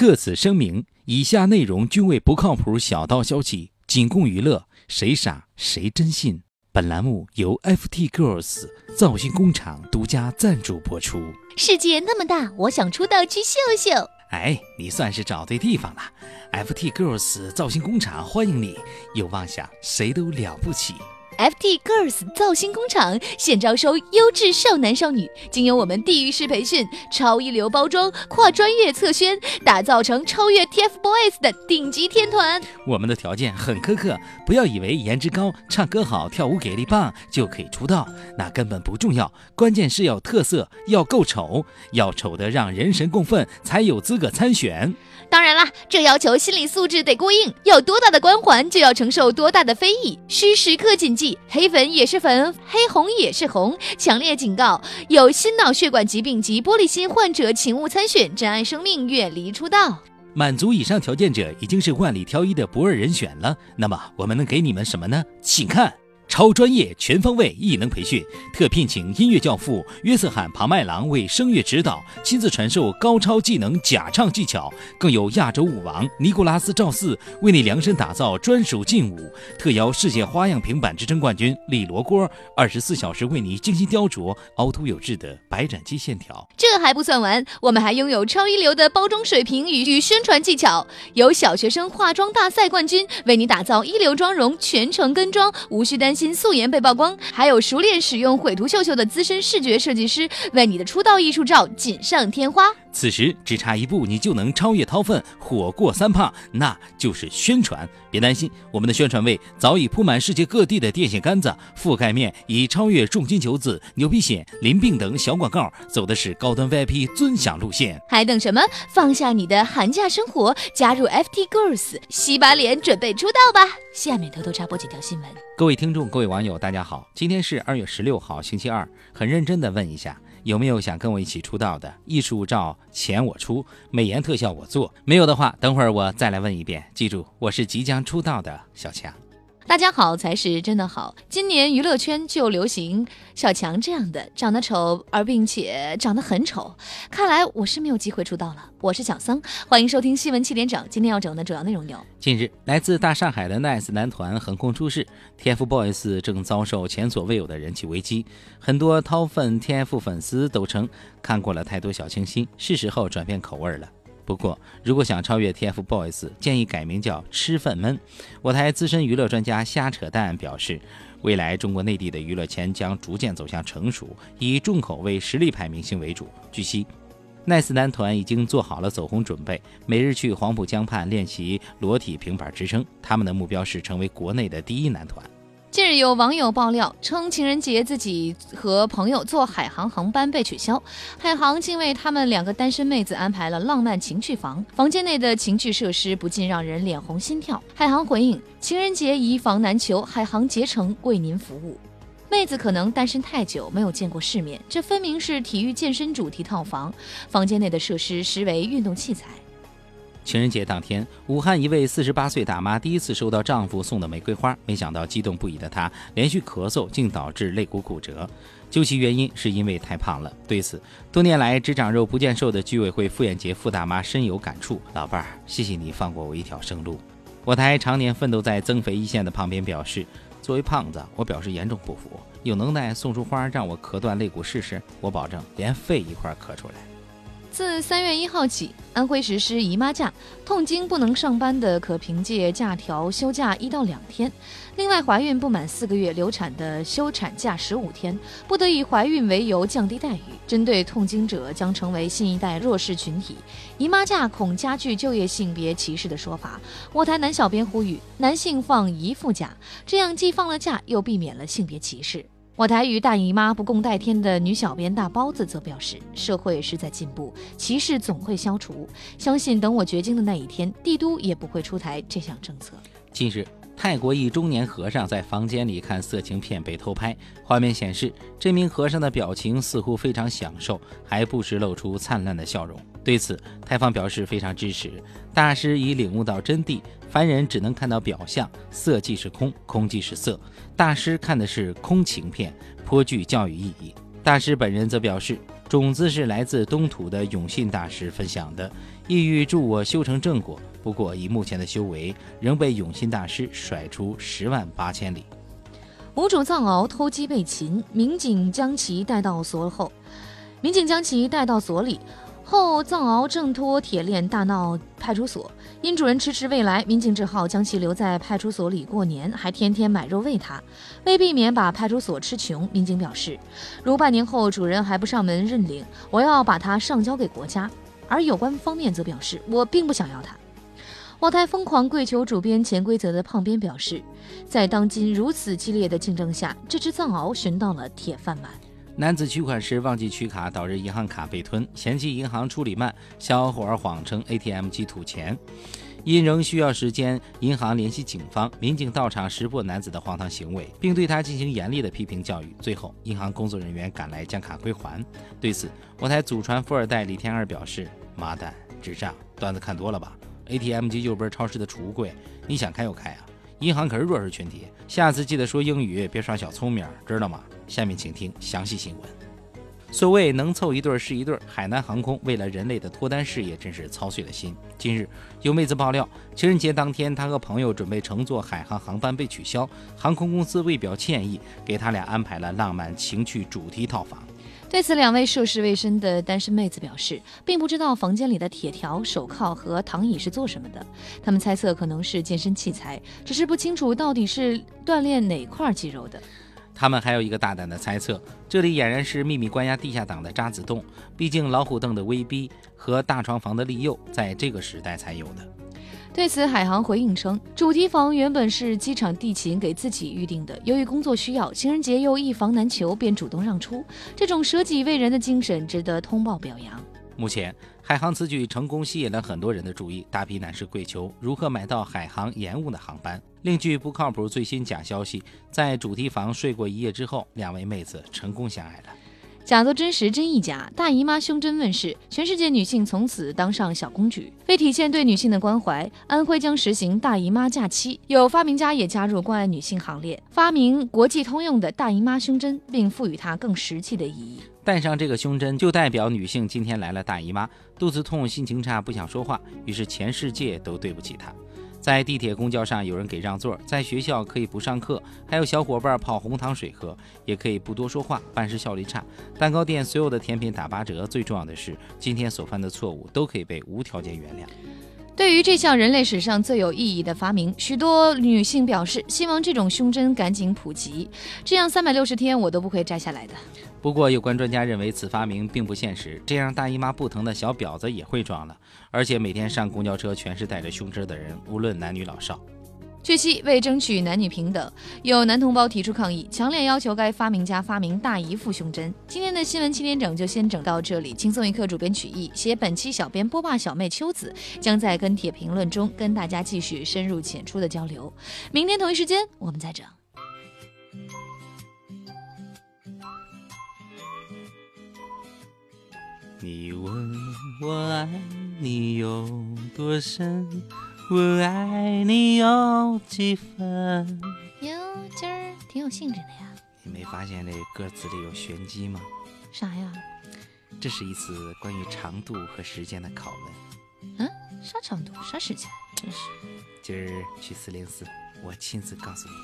特此声明，以下内容均为不靠谱小道消息，仅供娱乐，谁傻谁真信。本栏目由 FT Girls 造型工厂独家赞助播出。世界那么大，我想出道去秀秀。哎，你算是找对地方了，FT Girls 造型工厂欢迎你。有妄想，谁都了不起。FT Girls 造星工厂现招收优质少男少女，经由我们地域式培训、超一流包装、跨专业测宣，打造成超越 TFBOYS 的顶级天团。我们的条件很苛刻，不要以为颜值高、唱歌好、跳舞给力棒就可以出道，那根本不重要。关键是要特色，要够丑，要丑得让人神共愤，才有资格参选。当然啦，这要求心理素质得过硬，有多大的光环就要承受多大的非议，需时刻谨记。黑粉也是粉，黑红也是红。强烈警告：有心脑血管疾病及玻璃心患者，请勿参选，珍爱生命，远离出道。满足以上条件者，已经是万里挑一的不二人选了。那么，我们能给你们什么呢？请看。超专业、全方位艺能培训，特聘请音乐教父约瑟罕·庞麦郎为声乐指导，亲自传授高超技能假唱技巧。更有亚洲舞王尼古拉斯·赵四为你量身打造专属劲舞，特邀世界花样平板支撑冠军李罗锅，二十四小时为你精心雕琢凹凸有致的白斩鸡线条。这还不算完，我们还拥有超一流的包装水平与与宣传技巧，有小学生化妆大赛冠军为你打造一流妆容，全程跟妆，无需担心。新素颜被曝光，还有熟练使用毁图秀秀的资深视觉设计师为你的出道艺术照锦上添花。此时只差一步，你就能超越掏粪，火过三胖，那就是宣传。别担心，我们的宣传位早已铺满世界各地的电线杆子，覆盖面已超越重金求子、牛皮癣、淋病等小广告，走的是高端 VIP 尊享路线。还等什么？放下你的寒假生活，加入 FT Girls，洗把脸，准备出道吧！下面偷偷插播几条新闻。各位听众，各位网友，大家好，今天是二月十六号，星期二。很认真的问一下。有没有想跟我一起出道的？艺术照钱我出，美颜特效我做。没有的话，等会儿我再来问一遍。记住，我是即将出道的小强。大家好才是真的好。今年娱乐圈就流行小强这样的，长得丑而并且长得很丑。看来我是没有机会出道了。我是小桑，欢迎收听新闻七点整。今天要整的主要内容有：近日，来自大上海的 Nice 男团横空出世，TFBOYS 正遭受前所未有的人气危机。很多掏粪 TF 粉丝都称看过了太多小清新，是时候转变口味了。不过，如果想超越 TFBOYS，建议改名叫“吃粪闷”。我台资深娱乐专家瞎扯淡表示，未来中国内地的娱乐圈将逐渐走向成熟，以重口味实力派明星为主。据悉，Nice 男团已经做好了走红准备，每日去黄浦江畔练习裸体平板支撑。他们的目标是成为国内的第一男团。近日有网友爆料称，情人节自己和朋友坐海航航班被取消，海航竟为他们两个单身妹子安排了浪漫情趣房，房间内的情趣设施不禁让人脸红心跳。海航回应：情人节以房难求，海航竭诚为您服务。妹子可能单身太久，没有见过世面，这分明是体育健身主题套房，房间内的设施实为运动器材。情人节当天，武汉一位四十八岁大妈第一次收到丈夫送的玫瑰花，没想到激动不已的她连续咳嗽，竟导致肋骨骨折。究其原因，是因为太胖了。对此，多年来只长肉不见瘦的居委会妇炎洁傅大妈深有感触：“老伴儿，谢谢你放过我一条生路。”我台常年奋斗在增肥一线的胖边表示：“作为胖子，我表示严重不服。有能耐送出花让我咳断肋骨试试，我保证连肺一块咳出来。”自三月一号起，安徽实施姨妈假，痛经不能上班的可凭借假条休假一到两天。另外，怀孕不满四个月流产的休产假十五天，不得以怀孕为由降低待遇。针对痛经者将成为新一代弱势群体，姨妈假恐加剧就业性别歧视的说法，我台男小编呼吁男性放姨父假，这样既放了假，又避免了性别歧视。我台与大姨妈不共戴天的女小编大包子则表示，社会是在进步，歧视总会消除，相信等我绝经的那一天，帝都也不会出台这项政策。近日，泰国一中年和尚在房间里看色情片被偷拍，画面显示这名和尚的表情似乎非常享受，还不时露出灿烂的笑容。对此，泰方表示非常支持，大师已领悟到真谛。凡人只能看到表象，色即是空，空即是色。大师看的是空情片，颇具教育意义。大师本人则表示，种子是来自东土的永信大师分享的，意欲助我修成正果。不过以目前的修为，仍被永信大师甩出十万八千里。五种藏獒偷鸡被擒，民警将其带到所后，民警将其带到所里后，藏獒挣脱铁链大闹派出所，因主人迟迟未来，民警只好将其留在派出所里过年，还天天买肉喂它。为避免把派出所吃穷，民警表示，如半年后主人还不上门认领，我要把它上交给国家。而有关方面则表示，我并不想要它。网台疯狂跪求主编潜规则的胖编表示，在当今如此激烈的竞争下，这只藏獒寻到了铁饭碗。男子取款时忘记取卡，导致银行卡被吞，嫌弃银行处理慢，小伙儿谎称 ATM 机吐钱。因仍需要时间，银行联系警方，民警到场识破男子的荒唐行为，并对他进行严厉的批评教育。最后，银行工作人员赶来将卡归还。对此，我台祖传富二代李天二表示：“妈蛋，智障，段子看多了吧？” ATM 机右边超市的储物柜，你想开就开啊！银行可是弱势群体，下次记得说英语，别耍小聪明，知道吗？下面请听详细新闻。所谓能凑一对是一对，海南航空为了人类的脱单事业，真是操碎了心。近日，有妹子爆料，情人节当天，她和朋友准备乘坐海航航班被取消，航空公司为表歉意，给他俩安排了浪漫情趣主题套房。对此，两位涉世未深的单身妹子表示，并不知道房间里的铁条、手铐和躺椅是做什么的。他们猜测可能是健身器材，只是不清楚到底是锻炼哪块肌肉的。他们还有一个大胆的猜测，这里俨然是秘密关押地下党的渣滓洞。毕竟老虎凳的威逼和大床房的利诱，在这个时代才有的。对此，海航回应称，主题房原本是机场地勤给自己预定的，由于工作需要，情人节又一房难求，便主动让出。这种舍己为人的精神值得通报表扬。目前，海航此举成功吸引了很多人的注意，大批男士跪求如何买到海航延误的航班。另据不靠谱最新假消息，在主题房睡过一夜之后，两位妹子成功相爱了。假作真实，真亦假。大姨妈胸针问世，全世界女性从此当上小公举。为体现对女性的关怀，安徽将实行大姨妈假期。有发明家也加入关爱女性行列，发明国际通用的大姨妈胸针，并赋予它更实际的意义。戴上这个胸针，就代表女性今天来了大姨妈，肚子痛，心情差，不想说话，于是全世界都对不起她。在地铁、公交上有人给让座，在学校可以不上课，还有小伙伴泡红糖水喝，也可以不多说话，办事效率差。蛋糕店所有的甜品打八折，最重要的是，今天所犯的错误都可以被无条件原谅。对于这项人类史上最有意义的发明，许多女性表示希望这种胸针赶紧普及，这样三百六十天我都不会摘下来的。不过，有关专家认为此发明并不现实，这样大姨妈不疼的小婊子也会装了。而且每天上公交车全是带着胸针的人，无论男女老少。据悉，为争取男女平等，有男同胞提出抗议，强烈要求该发明家发明大姨父胸针。今天的新闻七点整就先整到这里，轻松一刻主编曲艺，写本期小编波霸小妹秋子将在跟帖评论中跟大家继续深入浅出的交流。明天同一时间我们再整。你问我爱你有多深？我爱你有几分？哟，今儿挺有兴致的呀。你没发现这歌词里有玄机吗？啥呀？这是一次关于长度和时间的拷问。嗯？啥长度？啥时间？真是。今儿去四零四，我亲自告诉你。